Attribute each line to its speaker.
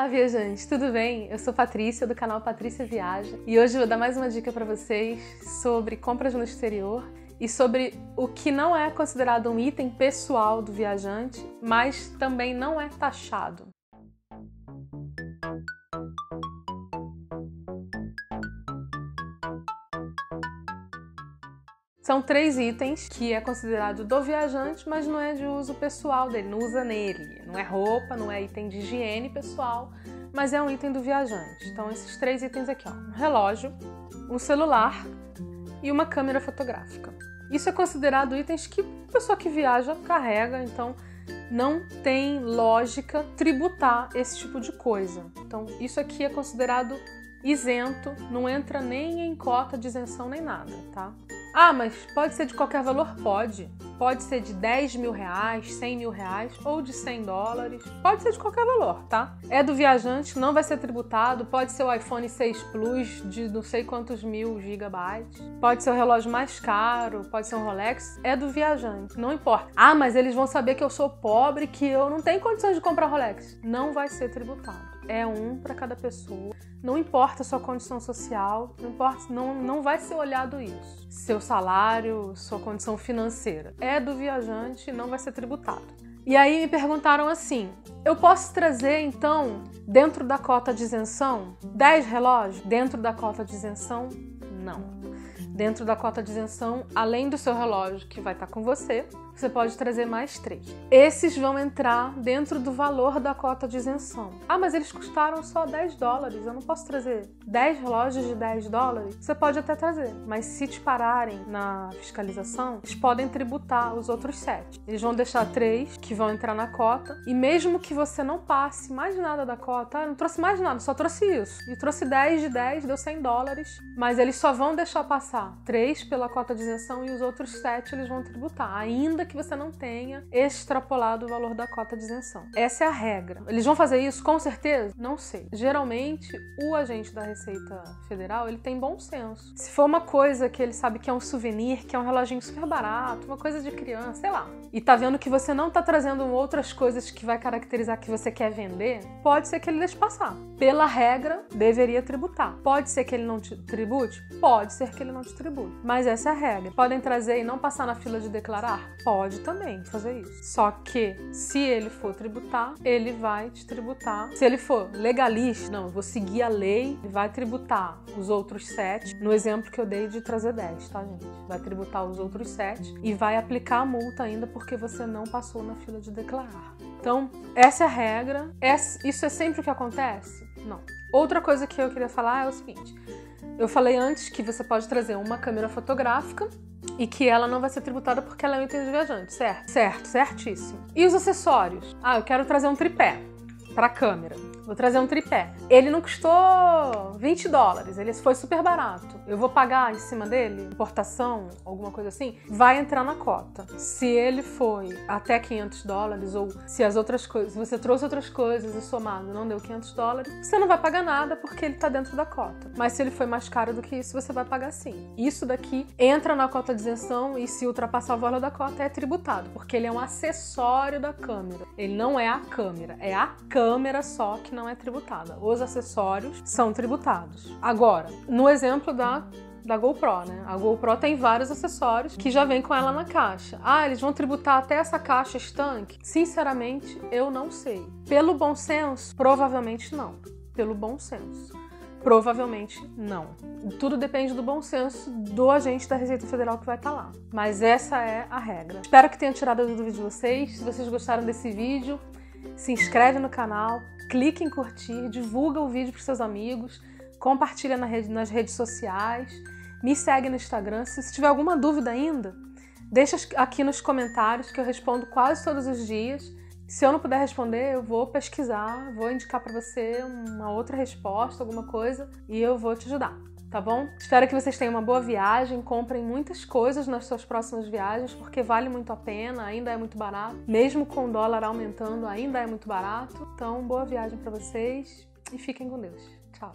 Speaker 1: Olá, viajantes, tudo bem? Eu sou Patrícia do canal Patrícia Viaja e hoje vou dar mais uma dica para vocês sobre compras no exterior e sobre o que não é considerado um item pessoal do viajante, mas também não é taxado. São três itens que é considerado do viajante, mas não é de uso pessoal dele, não usa nele. Não é roupa, não é item de higiene pessoal, mas é um item do viajante. Então, esses três itens aqui: ó, um relógio, um celular e uma câmera fotográfica. Isso é considerado itens que a pessoa que viaja carrega, então não tem lógica tributar esse tipo de coisa. Então, isso aqui é considerado isento, não entra nem em cota de isenção nem nada, tá? Ah, mas pode ser de qualquer valor? Pode. Pode ser de 10 mil reais, 100 mil reais ou de 100 dólares. Pode ser de qualquer valor, tá? É do viajante, não vai ser tributado. Pode ser o iPhone 6 Plus de não sei quantos mil gigabytes. Pode ser o relógio mais caro, pode ser um Rolex. É do viajante, não importa. Ah, mas eles vão saber que eu sou pobre, que eu não tenho condições de comprar Rolex. Não vai ser tributado é um para cada pessoa. Não importa a sua condição social, não importa, não, não vai ser olhado isso. Seu salário, sua condição financeira. É do viajante, não vai ser tributado. E aí me perguntaram assim: eu posso trazer então, dentro da cota de isenção, 10 relógios? Dentro da cota de isenção, não. Dentro da cota de isenção, além do seu relógio que vai estar com você, você pode trazer mais três. Esses vão entrar dentro do valor da cota de isenção. Ah, mas eles custaram só 10 dólares, eu não posso trazer 10 relógios de 10 dólares? Você pode até trazer, mas se te pararem na fiscalização, eles podem tributar os outros 7. Eles vão deixar três que vão entrar na cota, e mesmo que você não passe mais nada da cota, ah, não trouxe mais nada, só trouxe isso. E trouxe 10 de 10, deu 100 dólares, mas eles só vão deixar passar três pela cota de isenção e os outros 7 eles vão tributar, ainda que você não tenha extrapolado o valor da cota de isenção. Essa é a regra. Eles vão fazer isso com certeza? Não sei. Geralmente, o agente da Receita Federal, ele tem bom senso. Se for uma coisa que ele sabe que é um souvenir, que é um reloginho super barato, uma coisa de criança, sei lá, e tá vendo que você não tá trazendo outras coisas que vai caracterizar que você quer vender, pode ser que ele deixe passar. Pela regra, deveria tributar. Pode ser que ele não te tribute? Pode ser que ele não te tribute. Mas essa é a regra. Podem trazer e não passar na fila de declarar? Pode também fazer isso. Só que se ele for tributar, ele vai te tributar. Se ele for legalista, não, eu vou seguir a lei, ele vai tributar os outros sete. No exemplo que eu dei de trazer 10, tá, gente? Vai tributar os outros sete e vai aplicar a multa ainda porque você não passou na fila de declarar. Então, essa é a regra. Isso é sempre o que acontece? Não. Outra coisa que eu queria falar é o seguinte: eu falei antes que você pode trazer uma câmera fotográfica e que ela não vai ser tributada porque ela é um item de viajante, certo? Certo, certíssimo. E os acessórios? Ah, eu quero trazer um tripé para a câmera. Vou trazer um tripé. Ele não custou 20 dólares, ele foi super barato. Eu vou pagar em cima dele, importação, alguma coisa assim, vai entrar na cota. Se ele foi até 500 dólares ou se as outras coisas, você trouxe outras coisas e somado não deu 500 dólares, você não vai pagar nada porque ele está dentro da cota. Mas se ele foi mais caro do que isso, você vai pagar sim. Isso daqui entra na cota de isenção e se ultrapassar o valor da cota é tributado, porque ele é um acessório da câmera. Ele não é a câmera, é a câmera só que não não é tributada. Os acessórios são tributados. Agora, no exemplo da da GoPro, né? A GoPro tem vários acessórios que já vem com ela na caixa. Ah, eles vão tributar até essa caixa estanque? Sinceramente, eu não sei. Pelo bom senso, provavelmente não. Pelo bom senso. Provavelmente não. Tudo depende do bom senso do agente da Receita Federal que vai estar lá. Mas essa é a regra. Espero que tenha tirado a dúvida de vocês. Se vocês gostaram desse vídeo, se inscreve no canal, clique em curtir, divulga o vídeo para seus amigos, compartilha nas redes sociais, me segue no Instagram. Se tiver alguma dúvida ainda, deixa aqui nos comentários que eu respondo quase todos os dias. Se eu não puder responder, eu vou pesquisar, vou indicar para você uma outra resposta, alguma coisa, e eu vou te ajudar tá bom? Espero que vocês tenham uma boa viagem, comprem muitas coisas nas suas próximas viagens, porque vale muito a pena, ainda é muito barato. Mesmo com o dólar aumentando, ainda é muito barato. Então, boa viagem para vocês e fiquem com Deus. Tchau.